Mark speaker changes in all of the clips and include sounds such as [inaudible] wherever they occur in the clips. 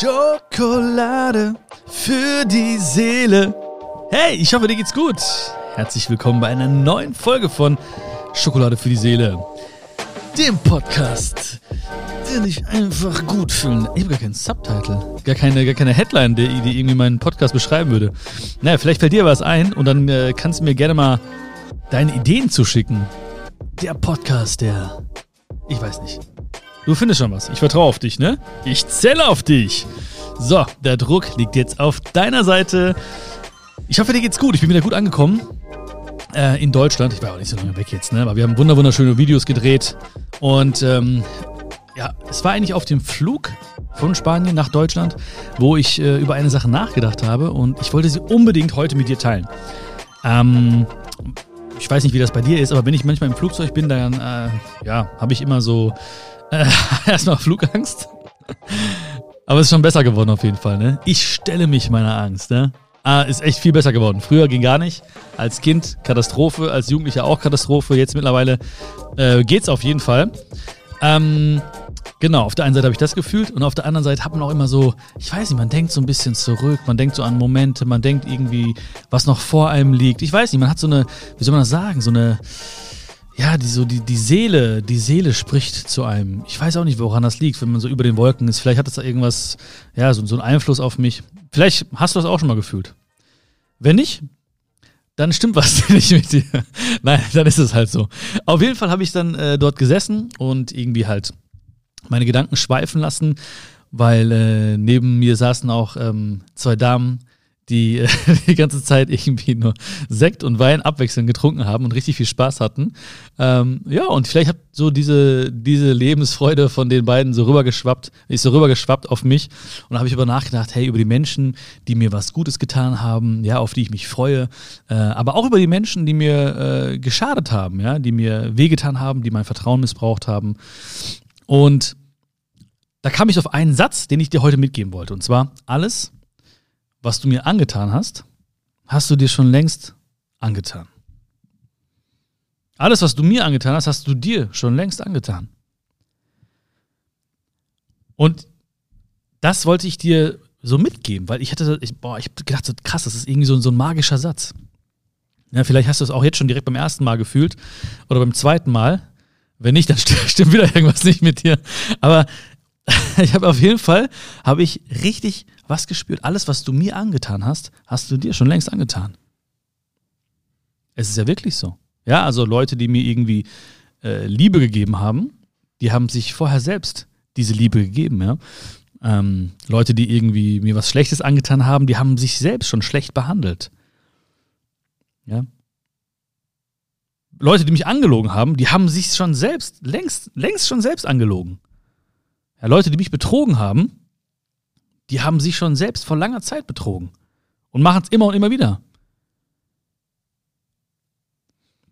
Speaker 1: Schokolade für die Seele. Hey, ich hoffe, dir geht's gut. Herzlich willkommen bei einer neuen Folge von Schokolade für die Seele. Dem Podcast, der dich einfach gut fühlen. Ich habe gar keinen Subtitle, gar keine, gar keine Headline, die, die irgendwie meinen Podcast beschreiben würde. Naja, vielleicht fällt dir was ein und dann äh, kannst du mir gerne mal deine Ideen zuschicken. Der Podcast, der. Ich weiß nicht. Du findest schon was. Ich vertraue auf dich, ne? Ich zähle auf dich. So, der Druck liegt jetzt auf deiner Seite. Ich hoffe, dir geht's gut. Ich bin wieder gut angekommen. Äh, in Deutschland. Ich war auch nicht so lange weg jetzt, ne? Aber wir haben wunderschöne Videos gedreht. Und ähm, ja, es war eigentlich auf dem Flug von Spanien nach Deutschland, wo ich äh, über eine Sache nachgedacht habe und ich wollte sie unbedingt heute mit dir teilen. Ähm, ich weiß nicht, wie das bei dir ist, aber wenn ich manchmal im Flugzeug bin, dann äh, ja, habe ich immer so äh, [laughs] erstmal Flugangst. Aber es ist schon besser geworden auf jeden Fall, ne? Ich stelle mich meiner Angst, ne? Ah, ist echt viel besser geworden. Früher ging gar nicht. Als Kind Katastrophe, als Jugendlicher auch Katastrophe. Jetzt mittlerweile äh, geht's auf jeden Fall. Ähm, genau, auf der einen Seite habe ich das gefühlt und auf der anderen Seite hat man auch immer so, ich weiß nicht, man denkt so ein bisschen zurück, man denkt so an Momente, man denkt irgendwie, was noch vor einem liegt. Ich weiß nicht, man hat so eine, wie soll man das sagen, so eine, ja, die, so die, die Seele, die Seele spricht zu einem. Ich weiß auch nicht, woran das liegt, wenn man so über den Wolken ist. Vielleicht hat das da irgendwas, ja, so, so einen Einfluss auf mich. Vielleicht hast du das auch schon mal gefühlt. Wenn nicht, dann stimmt was [laughs] nicht mit dir. Nein, dann ist es halt so. Auf jeden Fall habe ich dann äh, dort gesessen und irgendwie halt meine Gedanken schweifen lassen, weil äh, neben mir saßen auch ähm, zwei Damen, die [laughs] die ganze Zeit irgendwie nur Sekt und Wein abwechselnd getrunken haben und richtig viel Spaß hatten. Ähm, ja, und vielleicht hat so diese, diese Lebensfreude von den beiden so rübergeschwappt, ist so rübergeschwappt auf mich. Und da habe ich über nachgedacht, hey, über die Menschen, die mir was Gutes getan haben, ja, auf die ich mich freue, äh, aber auch über die Menschen, die mir äh, geschadet haben, ja, die mir wehgetan haben, die mein Vertrauen missbraucht haben. Und da kam ich auf einen Satz, den ich dir heute mitgeben wollte. Und zwar, alles, was du mir angetan hast, hast du dir schon längst angetan. Alles, was du mir angetan hast, hast du dir schon längst angetan. Und das wollte ich dir so mitgeben, weil ich hatte, ich, boah, ich hab gedacht, so krass, das ist irgendwie so, so ein magischer Satz. Ja, vielleicht hast du es auch jetzt schon direkt beim ersten Mal gefühlt oder beim zweiten Mal. Wenn nicht, dann [laughs] stimmt wieder irgendwas nicht mit dir. Aber [laughs] ich habe auf jeden Fall, habe ich richtig was gespürt. Alles, was du mir angetan hast, hast du dir schon längst angetan. Es ist ja wirklich so. Ja, also Leute, die mir irgendwie äh, Liebe gegeben haben, die haben sich vorher selbst diese Liebe gegeben, ja. Ähm, Leute, die irgendwie mir was Schlechtes angetan haben, die haben sich selbst schon schlecht behandelt. Ja. Leute, die mich angelogen haben, die haben sich schon selbst, längst, längst schon selbst angelogen. Ja, Leute, die mich betrogen haben, die haben sich schon selbst vor langer Zeit betrogen und machen es immer und immer wieder.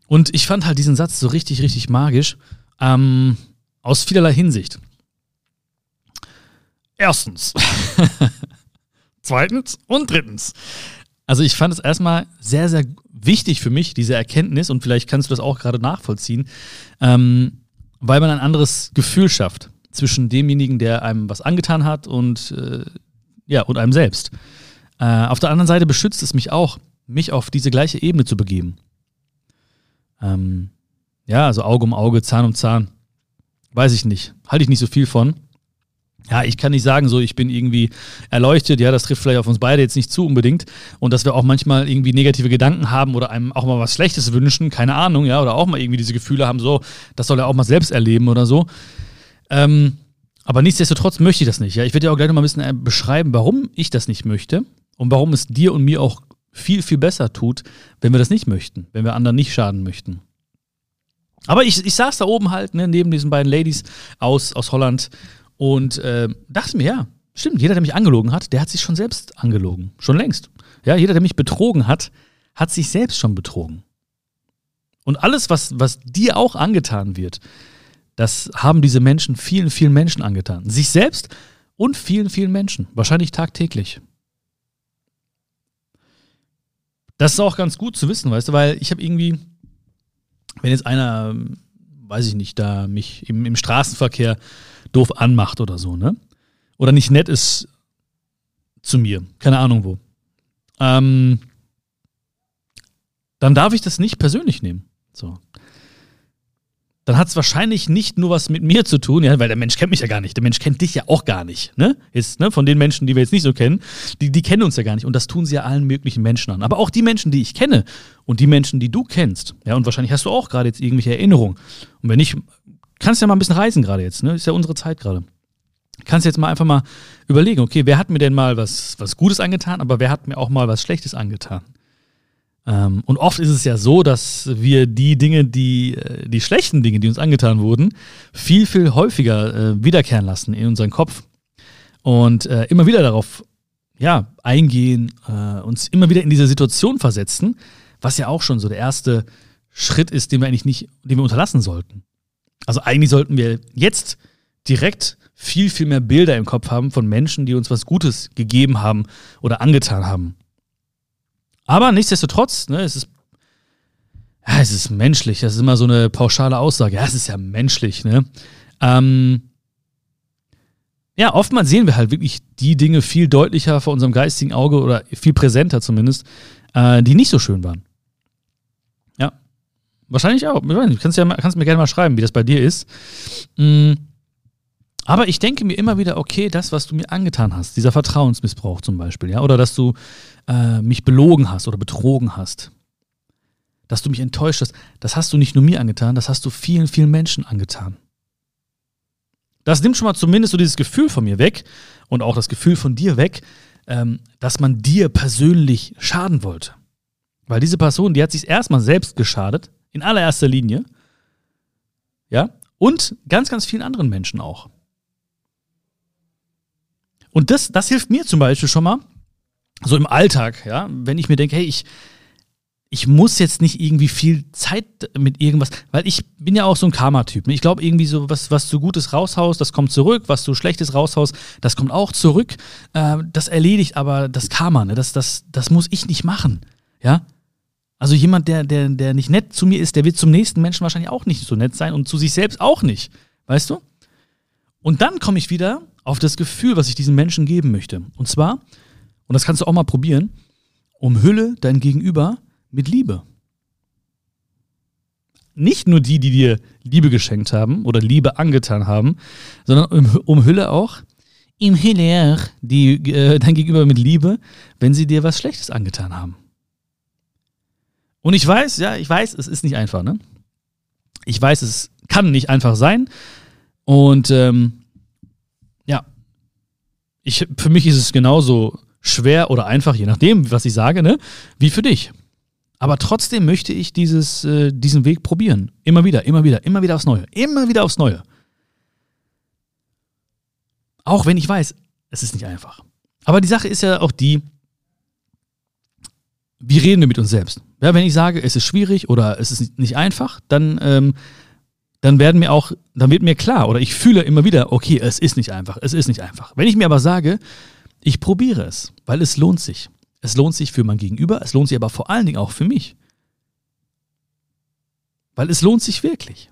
Speaker 1: Und ich fand halt diesen Satz so richtig, richtig magisch, ähm, aus vielerlei Hinsicht. Erstens. [laughs] Zweitens und drittens. Also ich fand es erstmal sehr, sehr wichtig für mich, diese Erkenntnis, und vielleicht kannst du das auch gerade nachvollziehen, ähm, weil man ein anderes Gefühl schafft zwischen demjenigen, der einem was angetan hat und, äh, ja, und einem selbst. Äh, auf der anderen Seite beschützt es mich auch, mich auf diese gleiche Ebene zu begeben. Ähm, ja, also Auge um Auge, Zahn um Zahn. Weiß ich nicht. Halte ich nicht so viel von. Ja, ich kann nicht sagen, so ich bin irgendwie erleuchtet, ja, das trifft vielleicht auf uns beide jetzt nicht zu unbedingt und dass wir auch manchmal irgendwie negative Gedanken haben oder einem auch mal was Schlechtes wünschen, keine Ahnung, ja, oder auch mal irgendwie diese Gefühle haben, so, das soll er auch mal selbst erleben oder so. Ähm, aber nichtsdestotrotz möchte ich das nicht. Ja? Ich werde dir auch gleich noch mal ein bisschen äh, beschreiben, warum ich das nicht möchte und warum es dir und mir auch viel, viel besser tut, wenn wir das nicht möchten, wenn wir anderen nicht schaden möchten. Aber ich, ich saß da oben halt, ne, neben diesen beiden Ladies aus, aus Holland und äh, dachte mir, ja, stimmt, jeder, der mich angelogen hat, der hat sich schon selbst angelogen. Schon längst. Ja, jeder, der mich betrogen hat, hat sich selbst schon betrogen. Und alles, was, was dir auch angetan wird, das haben diese Menschen vielen, vielen Menschen angetan. Sich selbst und vielen, vielen Menschen. Wahrscheinlich tagtäglich. Das ist auch ganz gut zu wissen, weißt du, weil ich habe irgendwie, wenn jetzt einer, weiß ich nicht, da mich im, im Straßenverkehr doof anmacht oder so, ne? Oder nicht nett ist zu mir, keine Ahnung wo, ähm, dann darf ich das nicht persönlich nehmen. So dann hat es wahrscheinlich nicht nur was mit mir zu tun, ja, weil der Mensch kennt mich ja gar nicht. Der Mensch kennt dich ja auch gar nicht. Ne? Ist, ne? Von den Menschen, die wir jetzt nicht so kennen, die, die kennen uns ja gar nicht. Und das tun sie ja allen möglichen Menschen an. Aber auch die Menschen, die ich kenne und die Menschen, die du kennst. Ja, und wahrscheinlich hast du auch gerade jetzt irgendwelche Erinnerungen. Und wenn nicht, kannst du ja mal ein bisschen reisen gerade jetzt. Ne? Ist ja unsere Zeit gerade. Kannst jetzt mal einfach mal überlegen, okay, wer hat mir denn mal was, was Gutes angetan, aber wer hat mir auch mal was Schlechtes angetan? Ähm, und oft ist es ja so, dass wir die Dinge, die, äh, die schlechten Dinge, die uns angetan wurden, viel, viel häufiger äh, wiederkehren lassen in unseren Kopf. Und äh, immer wieder darauf ja, eingehen, äh, uns immer wieder in diese Situation versetzen, was ja auch schon so der erste Schritt ist, den wir eigentlich nicht, den wir unterlassen sollten. Also eigentlich sollten wir jetzt direkt viel, viel mehr Bilder im Kopf haben von Menschen, die uns was Gutes gegeben haben oder angetan haben. Aber nichtsdestotrotz, ne, es ist, ja, es ist menschlich. Das ist immer so eine pauschale Aussage. Ja, es ist ja menschlich, ne? Ähm, ja, oftmals sehen wir halt wirklich die Dinge viel deutlicher vor unserem geistigen Auge oder viel präsenter zumindest, äh, die nicht so schön waren. Ja. Wahrscheinlich auch. Du kannst, ja, kannst mir gerne mal schreiben, wie das bei dir ist. Mhm. Aber ich denke mir immer wieder, okay, das, was du mir angetan hast, dieser Vertrauensmissbrauch zum Beispiel, ja, oder dass du äh, mich belogen hast oder betrogen hast, dass du mich enttäuscht hast, das hast du nicht nur mir angetan, das hast du vielen, vielen Menschen angetan. Das nimmt schon mal zumindest so dieses Gefühl von mir weg und auch das Gefühl von dir weg, ähm, dass man dir persönlich schaden wollte. Weil diese Person, die hat sich erstmal selbst geschadet, in allererster Linie, ja, und ganz, ganz vielen anderen Menschen auch. Und das, das hilft mir zum Beispiel schon mal, so im Alltag, ja, wenn ich mir denke, hey, ich, ich muss jetzt nicht irgendwie viel Zeit mit irgendwas, weil ich bin ja auch so ein Karma-Typ. Ne? Ich glaube irgendwie so, was, was du Gutes raushaust, das kommt zurück, was du Schlechtes raushaust, das kommt auch zurück. Äh, das erledigt aber das Karma, ne? das, das, das muss ich nicht machen, ja. Also jemand, der, der, der nicht nett zu mir ist, der wird zum nächsten Menschen wahrscheinlich auch nicht so nett sein und zu sich selbst auch nicht, weißt du? Und dann komme ich wieder auf das Gefühl, was ich diesen Menschen geben möchte. Und zwar, und das kannst du auch mal probieren, umhülle dein Gegenüber mit Liebe. Nicht nur die, die dir Liebe geschenkt haben oder Liebe angetan haben, sondern umhülle auch umhülle die, äh, dein Gegenüber mit Liebe, wenn sie dir was Schlechtes angetan haben. Und ich weiß, ja, ich weiß, es ist nicht einfach, ne? Ich weiß, es kann nicht einfach sein. Und ähm, ich, für mich ist es genauso schwer oder einfach, je nachdem, was ich sage, ne, wie für dich. Aber trotzdem möchte ich dieses, äh, diesen Weg probieren. Immer wieder, immer wieder, immer wieder aufs Neue. Immer wieder aufs Neue. Auch wenn ich weiß, es ist nicht einfach. Aber die Sache ist ja auch die, wie reden wir mit uns selbst? Ja, wenn ich sage, es ist schwierig oder es ist nicht einfach, dann ähm, dann werden mir auch, dann wird mir klar oder ich fühle immer wieder, okay, es ist nicht einfach, es ist nicht einfach. Wenn ich mir aber sage, ich probiere es, weil es lohnt sich. Es lohnt sich für mein Gegenüber, es lohnt sich aber vor allen Dingen auch für mich. Weil es lohnt sich wirklich.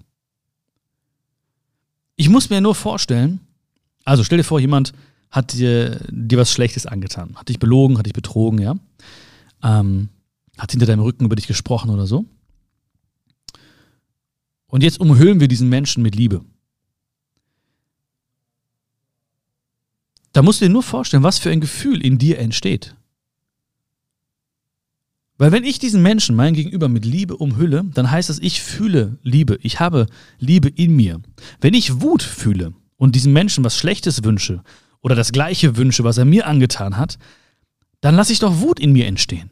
Speaker 1: Ich muss mir nur vorstellen, also stell dir vor, jemand hat dir, dir was Schlechtes angetan, hat dich belogen, hat dich betrogen, ja, ähm, hat hinter deinem Rücken über dich gesprochen oder so. Und jetzt umhüllen wir diesen Menschen mit Liebe. Da musst du dir nur vorstellen, was für ein Gefühl in dir entsteht. Weil wenn ich diesen Menschen, mein Gegenüber, mit Liebe umhülle, dann heißt das, ich fühle Liebe, ich habe Liebe in mir. Wenn ich Wut fühle und diesem Menschen was Schlechtes wünsche oder das Gleiche wünsche, was er mir angetan hat, dann lasse ich doch Wut in mir entstehen.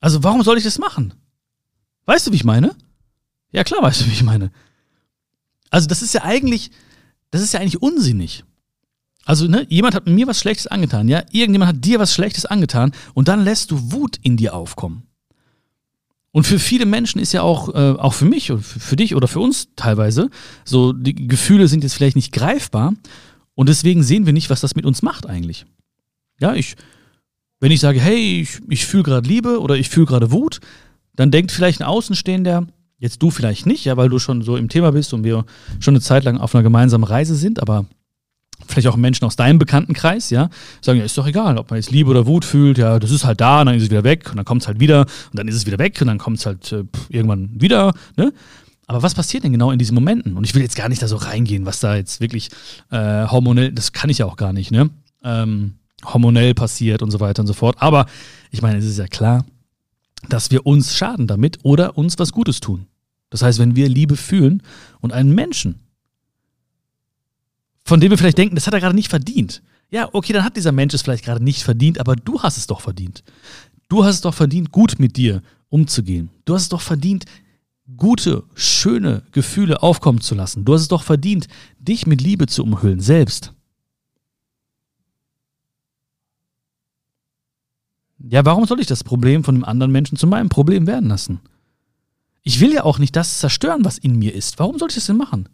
Speaker 1: Also warum soll ich das machen? Weißt du, wie ich meine? Ja, klar, weißt du, wie ich meine. Also, das ist ja eigentlich, das ist ja eigentlich unsinnig. Also, ne, jemand hat mir was Schlechtes angetan, ja? Irgendjemand hat dir was Schlechtes angetan und dann lässt du Wut in dir aufkommen. Und für viele Menschen ist ja auch, äh, auch für mich und für dich oder für uns teilweise, so die Gefühle sind jetzt vielleicht nicht greifbar und deswegen sehen wir nicht, was das mit uns macht eigentlich. Ja, ich, wenn ich sage, hey, ich, ich fühle gerade Liebe oder ich fühle gerade Wut, dann denkt vielleicht ein Außenstehender, jetzt du vielleicht nicht, ja, weil du schon so im Thema bist und wir schon eine Zeit lang auf einer gemeinsamen Reise sind, aber vielleicht auch Menschen aus deinem Bekanntenkreis, ja, sagen, ja, ist doch egal, ob man jetzt Liebe oder Wut fühlt, ja, das ist halt da, und dann ist es wieder weg und dann kommt es halt wieder und dann ist es wieder weg und dann kommt es halt äh, irgendwann wieder, ne? Aber was passiert denn genau in diesen Momenten? Und ich will jetzt gar nicht da so reingehen, was da jetzt wirklich äh, hormonell, das kann ich ja auch gar nicht, ne? Ähm, hormonell passiert und so weiter und so fort. Aber ich meine, es ist ja klar, dass wir uns schaden damit oder uns was Gutes tun. Das heißt, wenn wir Liebe fühlen und einen Menschen von dem wir vielleicht denken, das hat er gerade nicht verdient. Ja, okay, dann hat dieser Mensch es vielleicht gerade nicht verdient, aber du hast es doch verdient. Du hast es doch verdient, gut mit dir umzugehen. Du hast es doch verdient, gute, schöne Gefühle aufkommen zu lassen. Du hast es doch verdient, dich mit Liebe zu umhüllen, selbst. Ja, warum soll ich das Problem von einem anderen Menschen zu meinem Problem werden lassen? Ich will ja auch nicht das zerstören, was in mir ist. Warum soll ich das denn machen?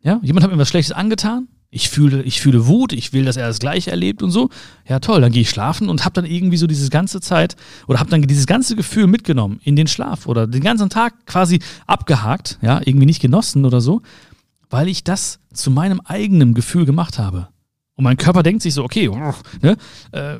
Speaker 1: Ja, jemand hat mir was Schlechtes angetan. Ich fühle, ich fühle Wut, ich will, dass er das Gleiche erlebt und so. Ja, toll, dann gehe ich schlafen und habe dann irgendwie so diese ganze Zeit oder habe dann dieses ganze Gefühl mitgenommen in den Schlaf oder den ganzen Tag quasi abgehakt, ja, irgendwie nicht genossen oder so, weil ich das zu meinem eigenen Gefühl gemacht habe. Und mein Körper denkt sich so, okay, ne, äh,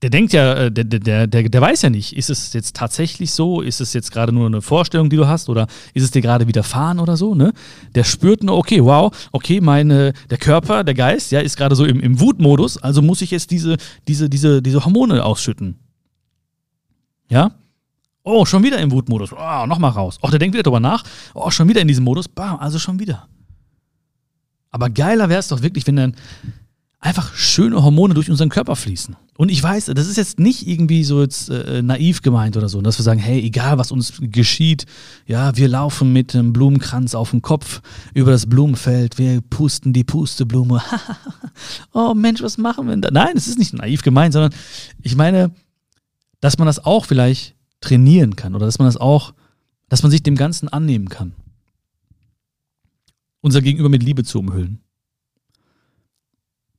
Speaker 1: der denkt ja, äh, der, der, der, der weiß ja nicht, ist es jetzt tatsächlich so, ist es jetzt gerade nur eine Vorstellung, die du hast, oder ist es dir gerade widerfahren oder so, ne? Der spürt nur, okay, wow, okay, meine, der Körper, der Geist, ja, ist gerade so im, im Wutmodus, also muss ich jetzt diese, diese, diese, diese Hormone ausschütten. Ja? Oh, schon wieder im Wutmodus. Oh, nochmal raus. Oh, der denkt wieder drüber nach. Oh, schon wieder in diesem Modus. Bam, also schon wieder. Aber geiler wäre es doch wirklich, wenn dann einfach schöne Hormone durch unseren Körper fließen. Und ich weiß, das ist jetzt nicht irgendwie so jetzt äh, naiv gemeint oder so, dass wir sagen, hey, egal was uns geschieht, ja, wir laufen mit einem Blumenkranz auf dem Kopf über das Blumenfeld, wir pusten die Pusteblume. [laughs] oh Mensch, was machen wir denn da? Nein, es ist nicht naiv gemeint, sondern ich meine, dass man das auch vielleicht trainieren kann oder dass man das auch, dass man sich dem Ganzen annehmen kann. Unser Gegenüber mit Liebe zu umhüllen.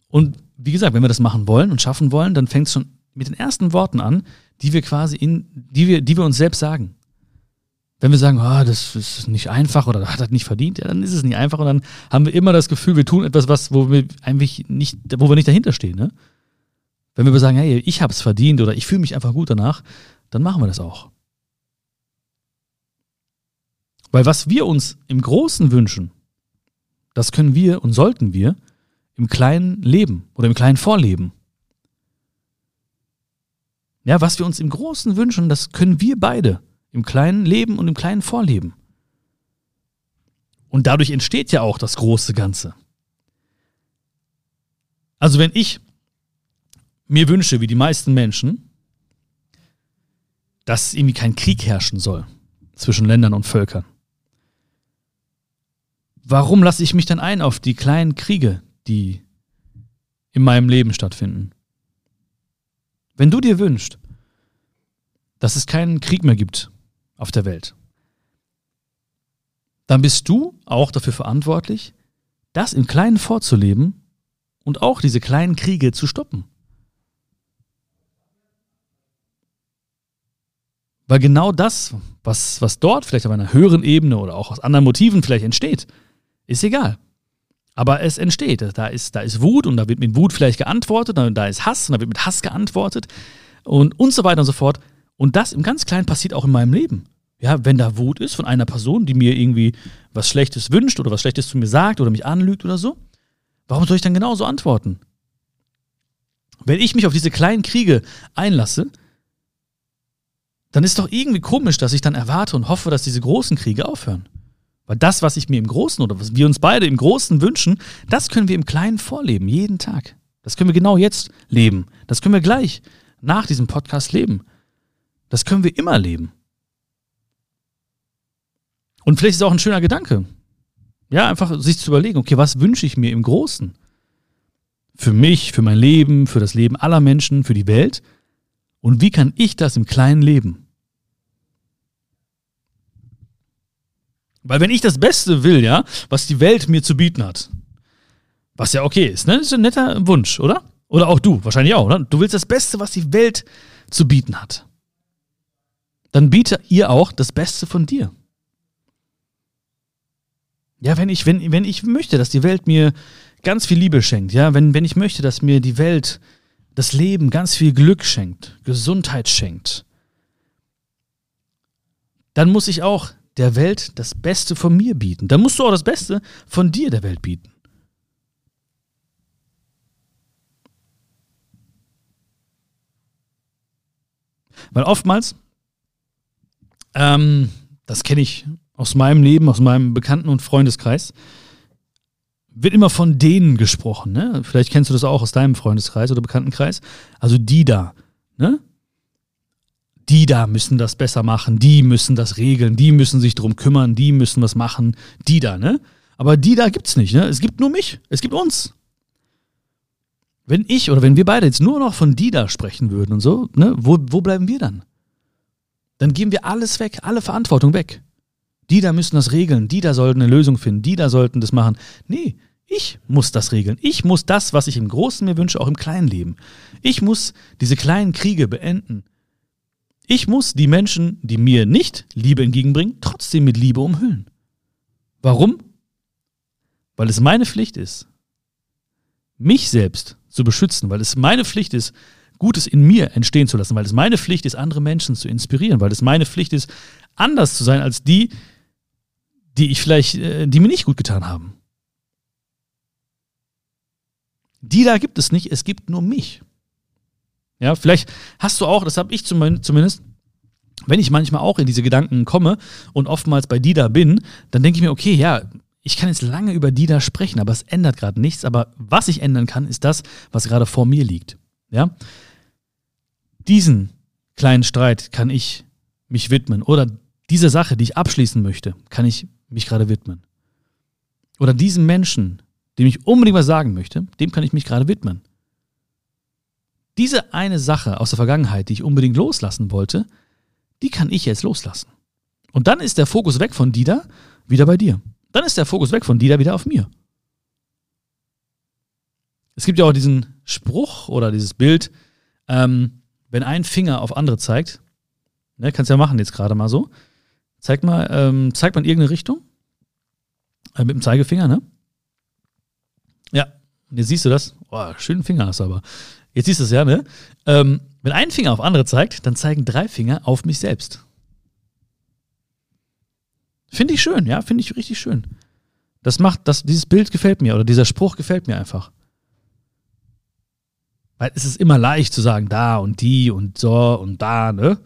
Speaker 1: Und wie gesagt, wenn wir das machen wollen und schaffen wollen, dann fängt es schon mit den ersten Worten an, die wir quasi in, die wir, die wir uns selbst sagen. Wenn wir sagen, oh, das ist nicht einfach oder hat das nicht verdient, ja, dann ist es nicht einfach und dann haben wir immer das Gefühl, wir tun etwas, was, wo wir eigentlich nicht, wo wir nicht dahinter stehen. Ne? Wenn wir sagen, hey, ich habe es verdient oder ich fühle mich einfach gut danach, dann machen wir das auch. Weil was wir uns im Großen wünschen, das können wir und sollten wir im kleinen Leben oder im kleinen Vorleben. Ja, was wir uns im Großen wünschen, das können wir beide im kleinen Leben und im kleinen Vorleben. Und dadurch entsteht ja auch das große Ganze. Also wenn ich mir wünsche, wie die meisten Menschen, dass irgendwie kein Krieg herrschen soll zwischen Ländern und Völkern, warum lasse ich mich dann ein auf die kleinen Kriege, die in meinem Leben stattfinden. Wenn du dir wünschst, dass es keinen Krieg mehr gibt auf der Welt, dann bist du auch dafür verantwortlich, das im Kleinen vorzuleben und auch diese kleinen Kriege zu stoppen. Weil genau das, was, was dort vielleicht auf einer höheren Ebene oder auch aus anderen Motiven vielleicht entsteht, ist egal. Aber es entsteht. Da ist, da ist Wut und da wird mit Wut vielleicht geantwortet, da ist Hass und da wird mit Hass geantwortet und, und so weiter und so fort. Und das im ganz Kleinen passiert auch in meinem Leben. Ja, wenn da Wut ist von einer Person, die mir irgendwie was Schlechtes wünscht oder was Schlechtes zu mir sagt oder mich anlügt oder so, warum soll ich dann genauso antworten? Wenn ich mich auf diese kleinen Kriege einlasse, dann ist doch irgendwie komisch, dass ich dann erwarte und hoffe, dass diese großen Kriege aufhören. Weil das, was ich mir im Großen oder was wir uns beide im Großen wünschen, das können wir im Kleinen vorleben, jeden Tag. Das können wir genau jetzt leben. Das können wir gleich nach diesem Podcast leben. Das können wir immer leben. Und vielleicht ist auch ein schöner Gedanke. Ja, einfach sich zu überlegen, okay, was wünsche ich mir im Großen? Für mich, für mein Leben, für das Leben aller Menschen, für die Welt. Und wie kann ich das im Kleinen leben? Weil wenn ich das Beste will, ja, was die Welt mir zu bieten hat, was ja okay ist, ne? Das ist ein netter Wunsch, oder? Oder auch du, wahrscheinlich auch, oder? Du willst das Beste, was die Welt zu bieten hat. Dann biete ihr auch das Beste von dir. Ja, wenn ich, wenn, wenn ich möchte, dass die Welt mir ganz viel Liebe schenkt, ja, wenn, wenn ich möchte, dass mir die Welt, das Leben ganz viel Glück schenkt, Gesundheit schenkt, dann muss ich auch der Welt das Beste von mir bieten. Dann musst du auch das Beste von dir der Welt bieten. Weil oftmals, ähm, das kenne ich aus meinem Leben, aus meinem Bekannten- und Freundeskreis, wird immer von denen gesprochen. Ne? Vielleicht kennst du das auch aus deinem Freundeskreis oder Bekanntenkreis. Also die da. Ne? Die da müssen das besser machen, die müssen das regeln, die müssen sich drum kümmern, die müssen was machen, die da, ne? Aber die da gibt's nicht, ne? Es gibt nur mich, es gibt uns. Wenn ich oder wenn wir beide jetzt nur noch von die da sprechen würden und so, ne, wo, wo bleiben wir dann? Dann geben wir alles weg, alle Verantwortung weg. Die da müssen das regeln, die da sollten eine Lösung finden, die da sollten das machen. Nee, ich muss das regeln. Ich muss das, was ich im Großen mir wünsche, auch im Kleinen leben. Ich muss diese kleinen Kriege beenden. Ich muss die Menschen, die mir nicht Liebe entgegenbringen, trotzdem mit Liebe umhüllen. Warum? Weil es meine Pflicht ist, mich selbst zu beschützen, weil es meine Pflicht ist, Gutes in mir entstehen zu lassen, weil es meine Pflicht ist, andere Menschen zu inspirieren, weil es meine Pflicht ist, anders zu sein als die, die ich vielleicht, äh, die mir nicht gut getan haben. Die da gibt es nicht, es gibt nur mich. Ja, vielleicht hast du auch, das habe ich zumindest, wenn ich manchmal auch in diese Gedanken komme und oftmals bei die da bin, dann denke ich mir, okay, ja, ich kann jetzt lange über die da sprechen, aber es ändert gerade nichts. Aber was ich ändern kann, ist das, was gerade vor mir liegt. Ja? Diesen kleinen Streit kann ich mich widmen. Oder diese Sache, die ich abschließen möchte, kann ich mich gerade widmen. Oder diesem Menschen, dem ich unbedingt was sagen möchte, dem kann ich mich gerade widmen. Diese eine Sache aus der Vergangenheit, die ich unbedingt loslassen wollte, die kann ich jetzt loslassen. Und dann ist der Fokus weg von Dida wieder bei dir. Dann ist der Fokus weg von Dida wieder auf mir. Es gibt ja auch diesen Spruch oder dieses Bild, ähm, wenn ein Finger auf andere zeigt, ne, kannst du ja machen jetzt gerade mal so. Zeig mal, ähm, zeigt man irgendeine Richtung? Äh, mit dem Zeigefinger, ne? Ja, jetzt siehst du das. Oh, schönen Finger hast du aber. Jetzt siehst du es ja, ne? Ähm, wenn ein Finger auf andere zeigt, dann zeigen drei Finger auf mich selbst. Finde ich schön, ja, finde ich richtig schön. Das macht, das, dieses Bild gefällt mir oder dieser Spruch gefällt mir einfach. Weil es ist immer leicht zu sagen, da und die und so und da, ne?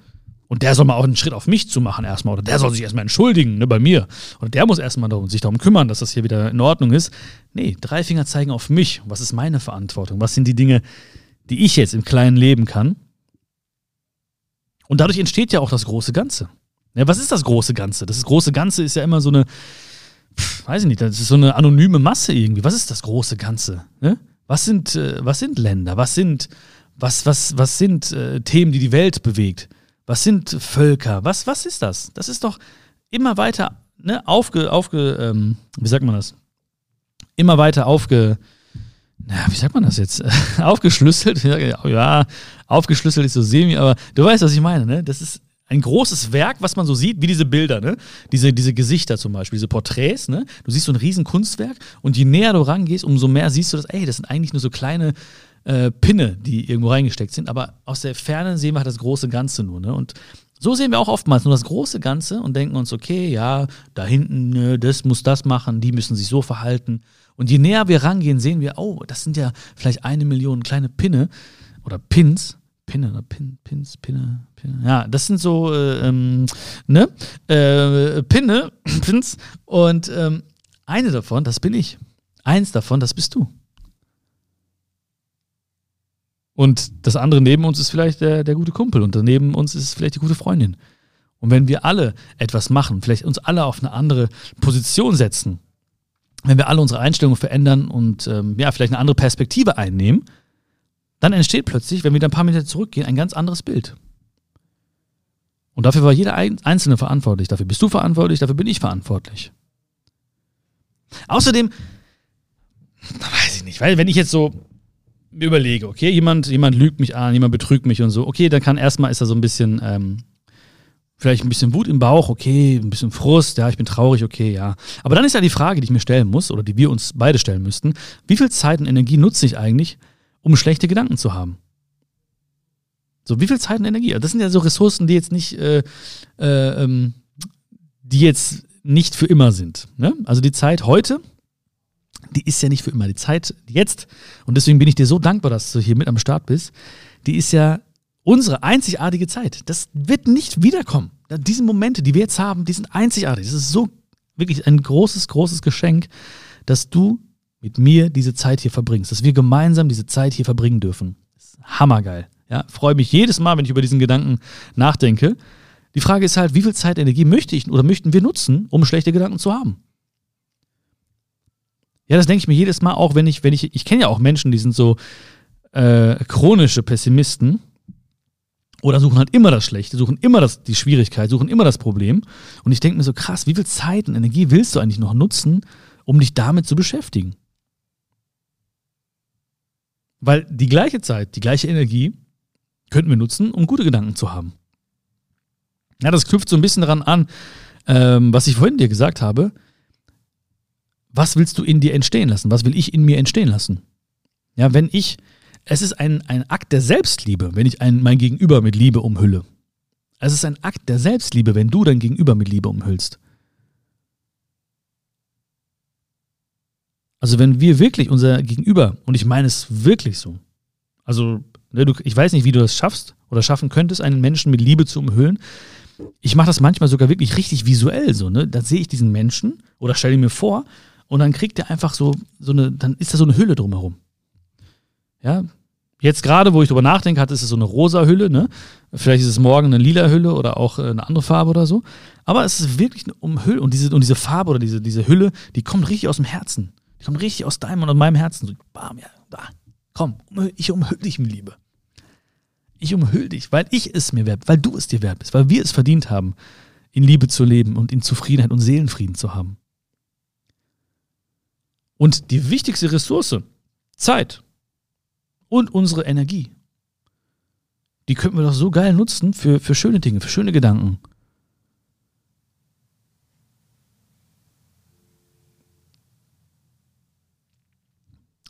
Speaker 1: Und der soll mal auch einen Schritt auf mich zu machen erstmal. Oder der soll sich erstmal entschuldigen, ne, bei mir. Oder der muss erstmal darum, sich darum kümmern, dass das hier wieder in Ordnung ist. Nee, drei Finger zeigen auf mich. Was ist meine Verantwortung? Was sind die Dinge, die ich jetzt im Kleinen leben kann? Und dadurch entsteht ja auch das große Ganze. Ja, was ist das große Ganze? Das große Ganze ist ja immer so eine, pff, weiß ich nicht, das ist so eine anonyme Masse irgendwie. Was ist das große Ganze? Ne? Was sind, äh, was sind Länder? Was sind, was, was, was sind äh, Themen, die die Welt bewegt? Was sind Völker? Was, was ist das? Das ist doch immer weiter ne, aufge, aufge ähm, wie sagt man das? Immer weiter aufge, na, wie sagt man das jetzt? [laughs] aufgeschlüsselt? Ja, aufgeschlüsselt ist so semi, aber du weißt, was ich meine, ne? Das ist ein großes Werk, was man so sieht, wie diese Bilder, ne? Diese, diese Gesichter zum Beispiel, diese Porträts, ne? Du siehst so ein riesen Kunstwerk und je näher du rangehst, umso mehr siehst du das, ey, das sind eigentlich nur so kleine äh, Pinne, die irgendwo reingesteckt sind, aber aus der Ferne sehen wir halt das große Ganze nur, ne? Und so sehen wir auch oftmals nur das große Ganze und denken uns, okay, ja, da hinten, das muss das machen, die müssen sich so verhalten. Und je näher wir rangehen, sehen wir, oh, das sind ja vielleicht eine Million kleine Pinne oder Pins, Pinne oder Pin, Pins, Pinne, Pinne. Ja, das sind so, äh, ähm, ne? Äh, Pinne, [clears throat] Pins. Und ähm, eine davon, das bin ich. Eins davon, das bist du. Und das andere neben uns ist vielleicht der, der gute Kumpel und daneben uns ist vielleicht die gute Freundin. Und wenn wir alle etwas machen, vielleicht uns alle auf eine andere Position setzen, wenn wir alle unsere Einstellungen verändern und ähm, ja, vielleicht eine andere Perspektive einnehmen, dann entsteht plötzlich, wenn wir dann ein paar Meter zurückgehen, ein ganz anderes Bild. Und dafür war jeder Einzelne verantwortlich. Dafür bist du verantwortlich, dafür bin ich verantwortlich. Außerdem, weiß ich nicht, weil wenn ich jetzt so überlege, okay, jemand, jemand lügt mich an, jemand betrügt mich und so, okay, dann kann erstmal ist er so ein bisschen ähm, Vielleicht ein bisschen Wut im Bauch, okay, ein bisschen Frust, ja, ich bin traurig, okay, ja. Aber dann ist ja die Frage, die ich mir stellen muss, oder die wir uns beide stellen müssten, wie viel Zeit und Energie nutze ich eigentlich, um schlechte Gedanken zu haben? So, wie viel Zeit und Energie? Das sind ja so Ressourcen, die jetzt nicht, äh, äh, ähm, die jetzt nicht für immer sind. Ne? Also die Zeit heute, die ist ja nicht für immer. Die Zeit jetzt, und deswegen bin ich dir so dankbar, dass du hier mit am Start bist, die ist ja unsere einzigartige Zeit. Das wird nicht wiederkommen. Diese Momente, die wir jetzt haben, die sind einzigartig. Das ist so wirklich ein großes, großes Geschenk, dass du mit mir diese Zeit hier verbringst, dass wir gemeinsam diese Zeit hier verbringen dürfen. hammergeil. Ja, freue mich jedes Mal, wenn ich über diesen Gedanken nachdenke. Die Frage ist halt, wie viel Zeit, Energie möchte ich oder möchten wir nutzen, um schlechte Gedanken zu haben? Ja, das denke ich mir jedes Mal auch, wenn ich, wenn ich, ich kenne ja auch Menschen, die sind so äh, chronische Pessimisten oder suchen halt immer das Schlechte, suchen immer das, die Schwierigkeit, suchen immer das Problem. Und ich denke mir so, krass, wie viel Zeit und Energie willst du eigentlich noch nutzen, um dich damit zu beschäftigen? Weil die gleiche Zeit, die gleiche Energie könnten wir nutzen, um gute Gedanken zu haben. Ja, das knüpft so ein bisschen daran an, ähm, was ich vorhin dir gesagt habe. Was willst du in dir entstehen lassen? Was will ich in mir entstehen lassen? Ja, wenn ich, es ist ein, ein Akt der Selbstliebe, wenn ich ein, mein Gegenüber mit Liebe umhülle. Es ist ein Akt der Selbstliebe, wenn du dein Gegenüber mit Liebe umhüllst. Also wenn wir wirklich unser Gegenüber, und ich meine es wirklich so, also Ne, ich weiß nicht, wie du das schaffst oder schaffen könntest, einen Menschen mit Liebe zu umhüllen. Ich mache das manchmal sogar wirklich richtig visuell so. Ne? Da sehe ich diesen Menschen oder stelle mir vor und dann kriegt er einfach so, so eine, dann ist da so eine Hülle drumherum. Ja, Jetzt gerade, wo ich drüber nachdenke, hat es so eine rosa Hülle, ne? Vielleicht ist es morgen eine lila Hülle oder auch äh, eine andere Farbe oder so. Aber es ist wirklich eine Umhüllung. Und diese, und diese Farbe oder diese, diese Hülle, die kommt richtig aus dem Herzen. Die kommt richtig aus deinem und aus meinem Herzen. So, bam, ja, da. Komm, ich umhülle dich mit Liebe. Ich umhülle dich, weil ich es mir wert, weil du es dir wert bist, weil wir es verdient haben, in Liebe zu leben und in Zufriedenheit und Seelenfrieden zu haben. Und die wichtigste Ressource, Zeit und unsere Energie, die könnten wir doch so geil nutzen für, für schöne Dinge, für schöne Gedanken.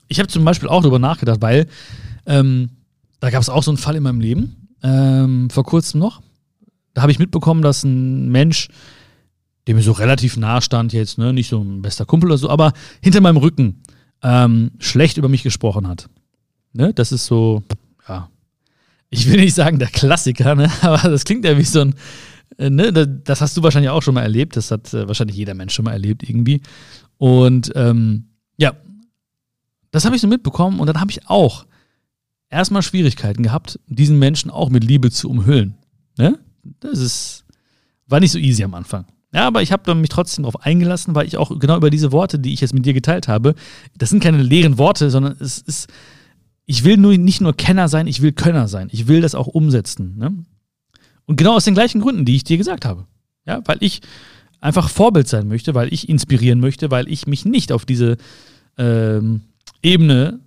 Speaker 1: Ich habe zum Beispiel auch darüber nachgedacht, weil ähm, da gab es auch so einen Fall in meinem Leben, ähm, vor kurzem noch. Da habe ich mitbekommen, dass ein Mensch, der mir so relativ nah stand, jetzt, ne, nicht so ein bester Kumpel oder so, aber hinter meinem Rücken ähm, schlecht über mich gesprochen hat. Ne? Das ist so, ja, ich will nicht sagen der Klassiker, ne? [laughs] aber das klingt ja wie so ein, äh, ne? das hast du wahrscheinlich auch schon mal erlebt, das hat äh, wahrscheinlich jeder Mensch schon mal erlebt irgendwie. Und ähm, ja, das habe ich so mitbekommen und dann habe ich auch erstmal Schwierigkeiten gehabt, diesen Menschen auch mit Liebe zu umhüllen. Ne? Das ist, war nicht so easy am Anfang. Ja, aber ich habe mich trotzdem darauf eingelassen, weil ich auch genau über diese Worte, die ich jetzt mit dir geteilt habe, das sind keine leeren Worte, sondern es ist, ich will nur, nicht nur Kenner sein, ich will Könner sein. Ich will das auch umsetzen. Ne? Und genau aus den gleichen Gründen, die ich dir gesagt habe. Ja, weil ich einfach Vorbild sein möchte, weil ich inspirieren möchte, weil ich mich nicht auf diese ähm, Ebene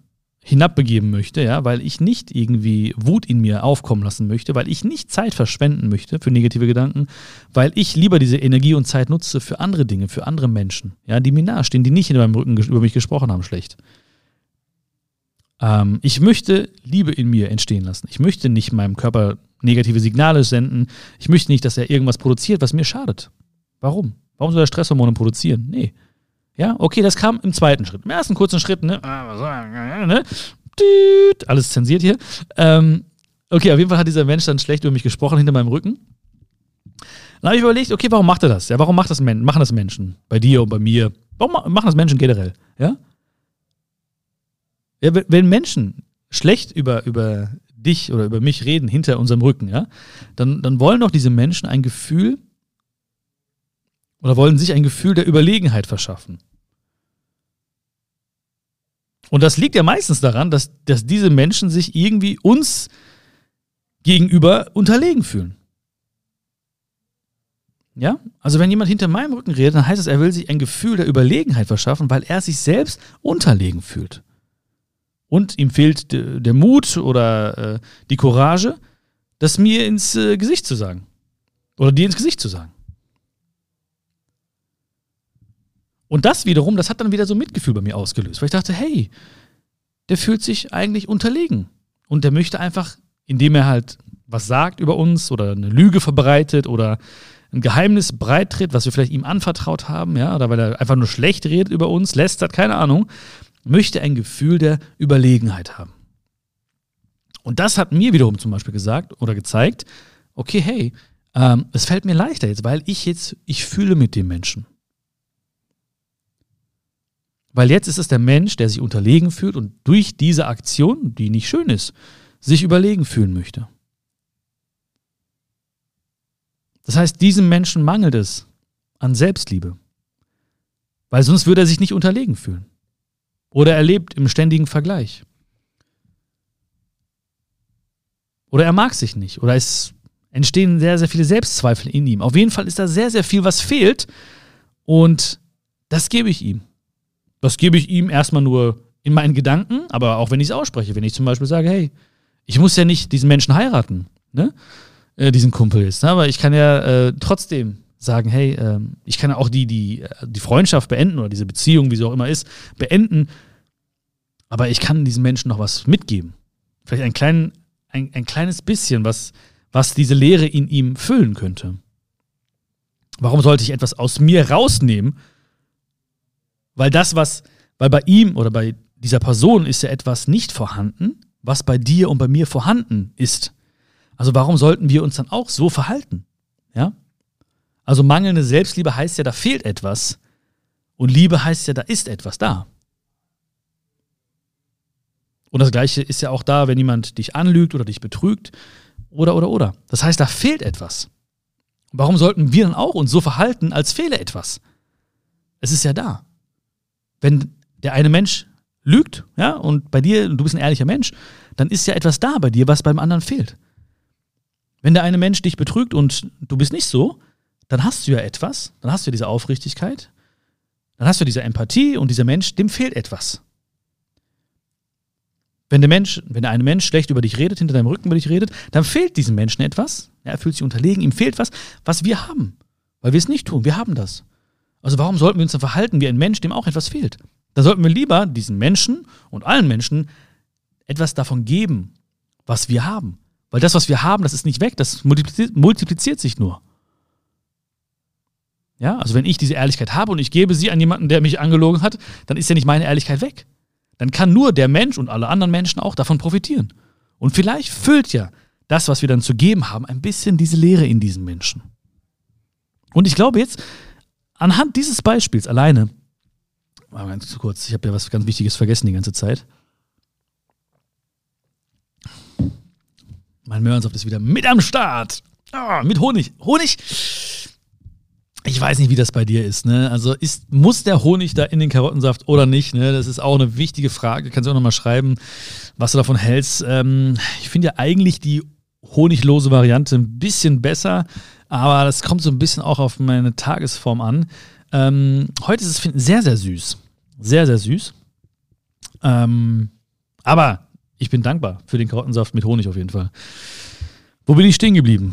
Speaker 1: hinabbegeben möchte, ja, weil ich nicht irgendwie Wut in mir aufkommen lassen möchte, weil ich nicht Zeit verschwenden möchte für negative Gedanken, weil ich lieber diese Energie und Zeit nutze für andere Dinge, für andere Menschen, ja, die mir nahestehen, die nicht in meinem Rücken über mich gesprochen haben, schlecht. Ähm, ich möchte Liebe in mir entstehen lassen. Ich möchte nicht meinem Körper negative Signale senden. Ich möchte nicht, dass er irgendwas produziert, was mir schadet. Warum? Warum soll er Stresshormone produzieren? Nee. Ja, okay, das kam im zweiten Schritt. Im ersten kurzen Schritt, ne? ne? Alles zensiert hier. Ähm, okay, auf jeden Fall hat dieser Mensch dann schlecht über mich gesprochen hinter meinem Rücken. Dann habe ich überlegt, okay, warum macht er das? Ja, warum macht das Men machen das Menschen? Bei dir und bei mir. Warum machen das Menschen generell? Ja? ja wenn Menschen schlecht über, über dich oder über mich reden hinter unserem Rücken, ja, dann, dann wollen doch diese Menschen ein Gefühl oder wollen sich ein Gefühl der Überlegenheit verschaffen. Und das liegt ja meistens daran, dass, dass diese Menschen sich irgendwie uns gegenüber unterlegen fühlen. Ja? Also wenn jemand hinter meinem Rücken redet, dann heißt es, er will sich ein Gefühl der Überlegenheit verschaffen, weil er sich selbst unterlegen fühlt. Und ihm fehlt de, der Mut oder äh, die Courage, das mir ins äh, Gesicht zu sagen. Oder dir ins Gesicht zu sagen. Und das wiederum, das hat dann wieder so Mitgefühl bei mir ausgelöst, weil ich dachte, hey, der fühlt sich eigentlich unterlegen. Und der möchte einfach, indem er halt was sagt über uns oder eine Lüge verbreitet oder ein Geheimnis breittritt, was wir vielleicht ihm anvertraut haben, ja, oder weil er einfach nur schlecht redet über uns, lästert, keine Ahnung, möchte ein Gefühl der Überlegenheit haben. Und das hat mir wiederum zum Beispiel gesagt oder gezeigt, okay, hey, ähm, es fällt mir leichter jetzt, weil ich jetzt, ich fühle mit dem Menschen. Weil jetzt ist es der Mensch, der sich unterlegen fühlt und durch diese Aktion, die nicht schön ist, sich überlegen fühlen möchte. Das heißt, diesem Menschen mangelt es an Selbstliebe. Weil sonst würde er sich nicht unterlegen fühlen. Oder er lebt im ständigen Vergleich. Oder er mag sich nicht. Oder es entstehen sehr, sehr viele Selbstzweifel in ihm. Auf jeden Fall ist da sehr, sehr viel, was fehlt. Und das gebe ich ihm. Das gebe ich ihm erstmal nur in meinen Gedanken, aber auch wenn ich es ausspreche. Wenn ich zum Beispiel sage, hey, ich muss ja nicht diesen Menschen heiraten, ne? Äh, diesen Kumpel jetzt. Ne? Aber ich kann ja äh, trotzdem sagen, hey, äh, ich kann ja auch die, die, äh, die Freundschaft beenden oder diese Beziehung, wie sie auch immer ist, beenden. Aber ich kann diesem Menschen noch was mitgeben. Vielleicht ein, klein, ein, ein kleines bisschen, was, was diese Leere in ihm füllen könnte. Warum sollte ich etwas aus mir rausnehmen? Weil das, was, weil bei ihm oder bei dieser Person ist ja etwas nicht vorhanden, was bei dir und bei mir vorhanden ist. Also warum sollten wir uns dann auch so verhalten? Ja? Also mangelnde Selbstliebe heißt ja, da fehlt etwas. Und Liebe heißt ja, da ist etwas da. Und das Gleiche ist ja auch da, wenn jemand dich anlügt oder dich betrügt oder, oder, oder. Das heißt, da fehlt etwas. Warum sollten wir dann auch uns so verhalten, als fehle etwas? Es ist ja da. Wenn der eine Mensch lügt, ja, und bei dir, du bist ein ehrlicher Mensch, dann ist ja etwas da bei dir, was beim anderen fehlt. Wenn der eine Mensch dich betrügt und du bist nicht so, dann hast du ja etwas, dann hast du ja diese Aufrichtigkeit, dann hast du diese Empathie und dieser Mensch, dem fehlt etwas. Wenn der Mensch, wenn der eine Mensch schlecht über dich redet, hinter deinem Rücken über dich redet, dann fehlt diesem Menschen etwas. er fühlt sich unterlegen, ihm fehlt was, was wir haben. Weil wir es nicht tun. Wir haben das. Also warum sollten wir uns dann verhalten wie ein Mensch, dem auch etwas fehlt? Da sollten wir lieber diesen Menschen und allen Menschen etwas davon geben, was wir haben. Weil das, was wir haben, das ist nicht weg, das multipliziert, multipliziert sich nur. Ja, also wenn ich diese Ehrlichkeit habe und ich gebe sie an jemanden, der mich angelogen hat, dann ist ja nicht meine Ehrlichkeit weg. Dann kann nur der Mensch und alle anderen Menschen auch davon profitieren. Und vielleicht füllt ja das, was wir dann zu geben haben, ein bisschen diese Leere in diesen Menschen. Und ich glaube jetzt, anhand dieses Beispiels alleine, mal ganz kurz, ich habe ja was ganz Wichtiges vergessen die ganze Zeit. Mein Möhrensaft ist wieder mit am Start. Ah, mit Honig. Honig. Ich weiß nicht, wie das bei dir ist. Ne? Also ist, muss der Honig da in den Karottensaft oder nicht? Ne? Das ist auch eine wichtige Frage. Kannst du auch nochmal schreiben, was du davon hältst. Ähm, ich finde ja eigentlich die honiglose Variante ein bisschen besser, aber das kommt so ein bisschen auch auf meine Tagesform an. Ähm, heute ist es sehr, sehr süß. Sehr, sehr süß. Ähm, aber ich bin dankbar für den Karottensaft mit Honig auf jeden Fall. Wo bin ich stehen geblieben?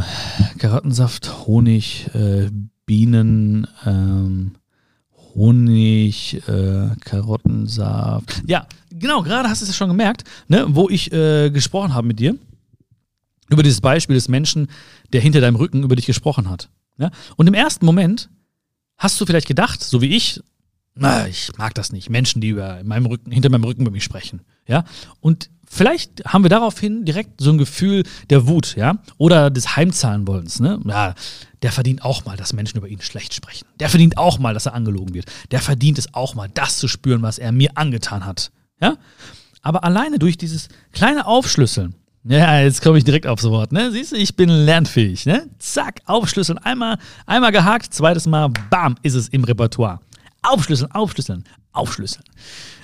Speaker 1: Karottensaft, Honig, äh, Bienen, ähm, Honig, äh, Karottensaft. Ja, genau, gerade hast du es ja schon gemerkt, ne, wo ich äh, gesprochen habe mit dir. Über dieses Beispiel des Menschen, der hinter deinem Rücken über dich gesprochen hat. Ja? Und im ersten Moment hast du vielleicht gedacht, so wie ich, na, ich mag das nicht, Menschen, die über meinem Rücken, hinter meinem Rücken über mich sprechen. Ja? Und vielleicht haben wir daraufhin direkt so ein Gefühl der Wut, ja, oder des Heimzahlenwollens, ne? Ja, der verdient auch mal, dass Menschen über ihn schlecht sprechen. Der verdient auch mal, dass er angelogen wird. Der verdient es auch mal, das zu spüren, was er mir angetan hat, ja? Aber alleine durch dieses kleine Aufschlüsseln, ja, jetzt komme ich direkt aufs Wort, ne? Siehst du, ich bin lernfähig, ne? Zack, aufschlüsseln, einmal, einmal gehakt, zweites Mal, bam, ist es im Repertoire. Aufschlüsseln, aufschlüsseln, aufschlüsseln.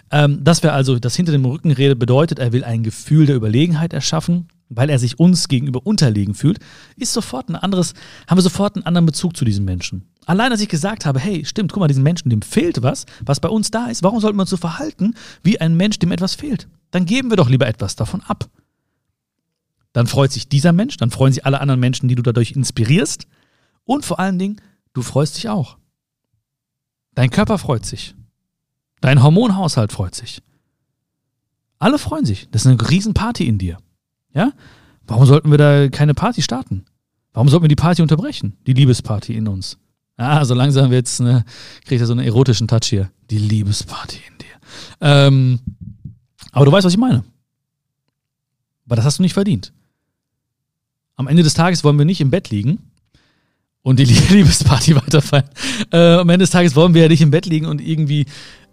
Speaker 1: Ähm, dass wir also das hinter dem Rücken redet, bedeutet, er will ein Gefühl der Überlegenheit erschaffen, weil er sich uns gegenüber unterlegen fühlt, ist sofort ein anderes, haben wir sofort einen anderen Bezug zu diesem Menschen. Allein als ich gesagt habe, hey, stimmt, guck mal, diesem Menschen, dem fehlt was, was bei uns da ist, warum sollten wir uns so verhalten wie ein Mensch, dem etwas fehlt? Dann geben wir doch lieber etwas davon ab. Dann freut sich dieser Mensch, dann freuen sich alle anderen Menschen, die du dadurch inspirierst. Und vor allen Dingen, du freust dich auch. Dein Körper freut sich. Dein Hormonhaushalt freut sich. Alle freuen sich. Das ist eine Riesenparty in dir. Ja? Warum sollten wir da keine Party starten? Warum sollten wir die Party unterbrechen? Die Liebesparty in uns. Ah, so langsam wird's, ne, kriegt er so einen erotischen Touch hier. Die Liebesparty in dir. Ähm, aber du weißt, was ich meine. Aber das hast du nicht verdient. Am Ende des Tages wollen wir nicht im Bett liegen und die [laughs] Liebesparty weiterfeiern. Äh, am Ende des Tages wollen wir ja nicht im Bett liegen und irgendwie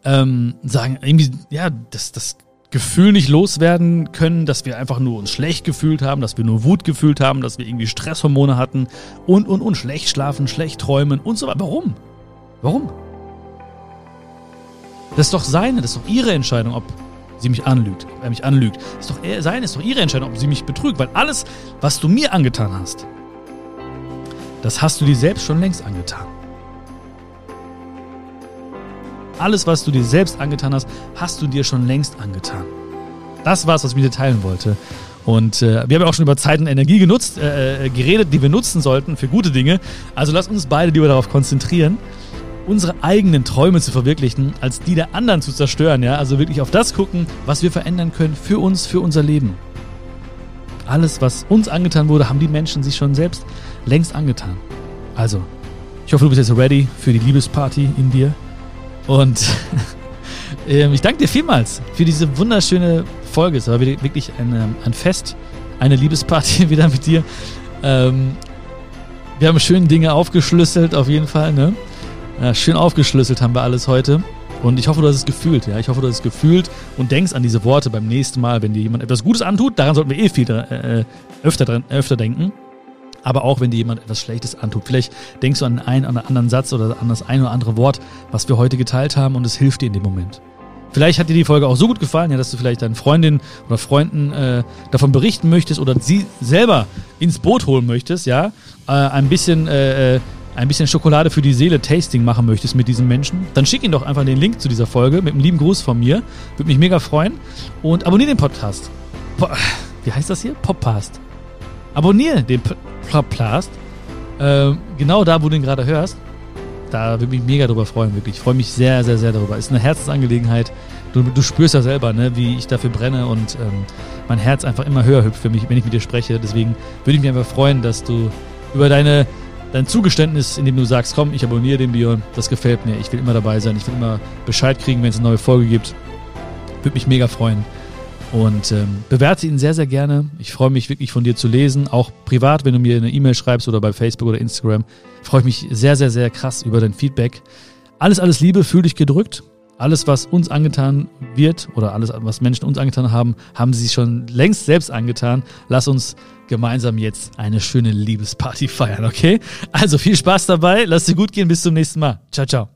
Speaker 1: ähm, sagen, irgendwie, ja, das, das Gefühl nicht loswerden können, dass wir einfach nur uns schlecht gefühlt haben, dass wir nur Wut gefühlt haben, dass wir irgendwie Stresshormone hatten und, und, und, schlecht schlafen, schlecht träumen und so weiter. Warum? Warum? Das ist doch seine, das ist doch ihre Entscheidung, ob sie mich anlügt, ob er mich anlügt. Ist doch er, seine, ist doch ihre Entscheidung, ob sie mich betrügt, weil alles, was du mir angetan hast, das hast du dir selbst schon längst angetan. Alles, was du dir selbst angetan hast, hast du dir schon längst angetan. Das war es, was ich mit dir teilen wollte. Und äh, wir haben ja auch schon über Zeit und Energie genutzt, äh, äh, geredet, die wir nutzen sollten für gute Dinge. Also lass uns beide lieber darauf konzentrieren, unsere eigenen Träume zu verwirklichen, als die der anderen zu zerstören. Ja? Also wirklich auf das gucken, was wir verändern können für uns, für unser Leben. Alles, was uns angetan wurde, haben die Menschen sich schon selbst längst angetan. Also, ich hoffe, du bist jetzt ready für die Liebesparty in dir. Und [laughs] ähm, ich danke dir vielmals für diese wunderschöne Folge. Es war wirklich ein, ein Fest, eine Liebesparty [laughs] wieder mit dir. Ähm, wir haben schöne Dinge aufgeschlüsselt, auf jeden Fall. Ne? Ja, schön aufgeschlüsselt haben wir alles heute. Und ich hoffe, du hast es gefühlt. Ja? Ich hoffe, du hast es gefühlt und denkst an diese Worte beim nächsten Mal, wenn dir jemand etwas Gutes antut. Daran sollten wir eh viel äh, öfter, dran, öfter denken aber auch wenn dir jemand etwas Schlechtes antut. Vielleicht denkst du an einen oder anderen Satz oder an das ein oder andere Wort, was wir heute geteilt haben und es hilft dir in dem Moment. Vielleicht hat dir die Folge auch so gut gefallen, ja, dass du vielleicht deinen Freundinnen oder Freunden äh, davon berichten möchtest oder sie selber ins Boot holen möchtest, ja, äh, ein bisschen äh, äh ein bisschen Schokolade für die Seele Tasting machen möchtest mit diesem Menschen, dann schick ihm doch einfach den Link zu dieser Folge mit einem lieben Gruß von mir. Würde mich mega freuen. Und abonniere den Podcast. Wie heißt das hier? Podcast. Abonniere den Podcast. Äh, genau da, wo du ihn gerade hörst. Da würde ich mich mega drüber freuen, wirklich. Ich freue mich sehr, sehr, sehr darüber. Ist eine Herzensangelegenheit. Du, du spürst ja selber, ne, wie ich dafür brenne und ähm, mein Herz einfach immer höher hüpft für mich, wenn ich mit dir spreche. Deswegen würde ich mich einfach freuen, dass du über deine, dein Zugeständnis, indem du sagst, komm, ich abonniere den Bion, das gefällt mir. Ich will immer dabei sein. Ich will immer Bescheid kriegen, wenn es eine neue Folge gibt. Würde mich mega freuen. Und ähm, bewerte ihn sehr, sehr gerne. Ich freue mich wirklich von dir zu lesen. Auch privat, wenn du mir eine E-Mail schreibst oder bei Facebook oder Instagram. Freue ich mich sehr, sehr, sehr krass über dein Feedback. Alles, alles Liebe, fühl dich gedrückt. Alles, was uns angetan wird oder alles, was Menschen uns angetan haben, haben sie sich schon längst selbst angetan. Lass uns gemeinsam jetzt eine schöne Liebesparty feiern, okay? Also viel Spaß dabei, lass dir gut gehen, bis zum nächsten Mal. Ciao, ciao.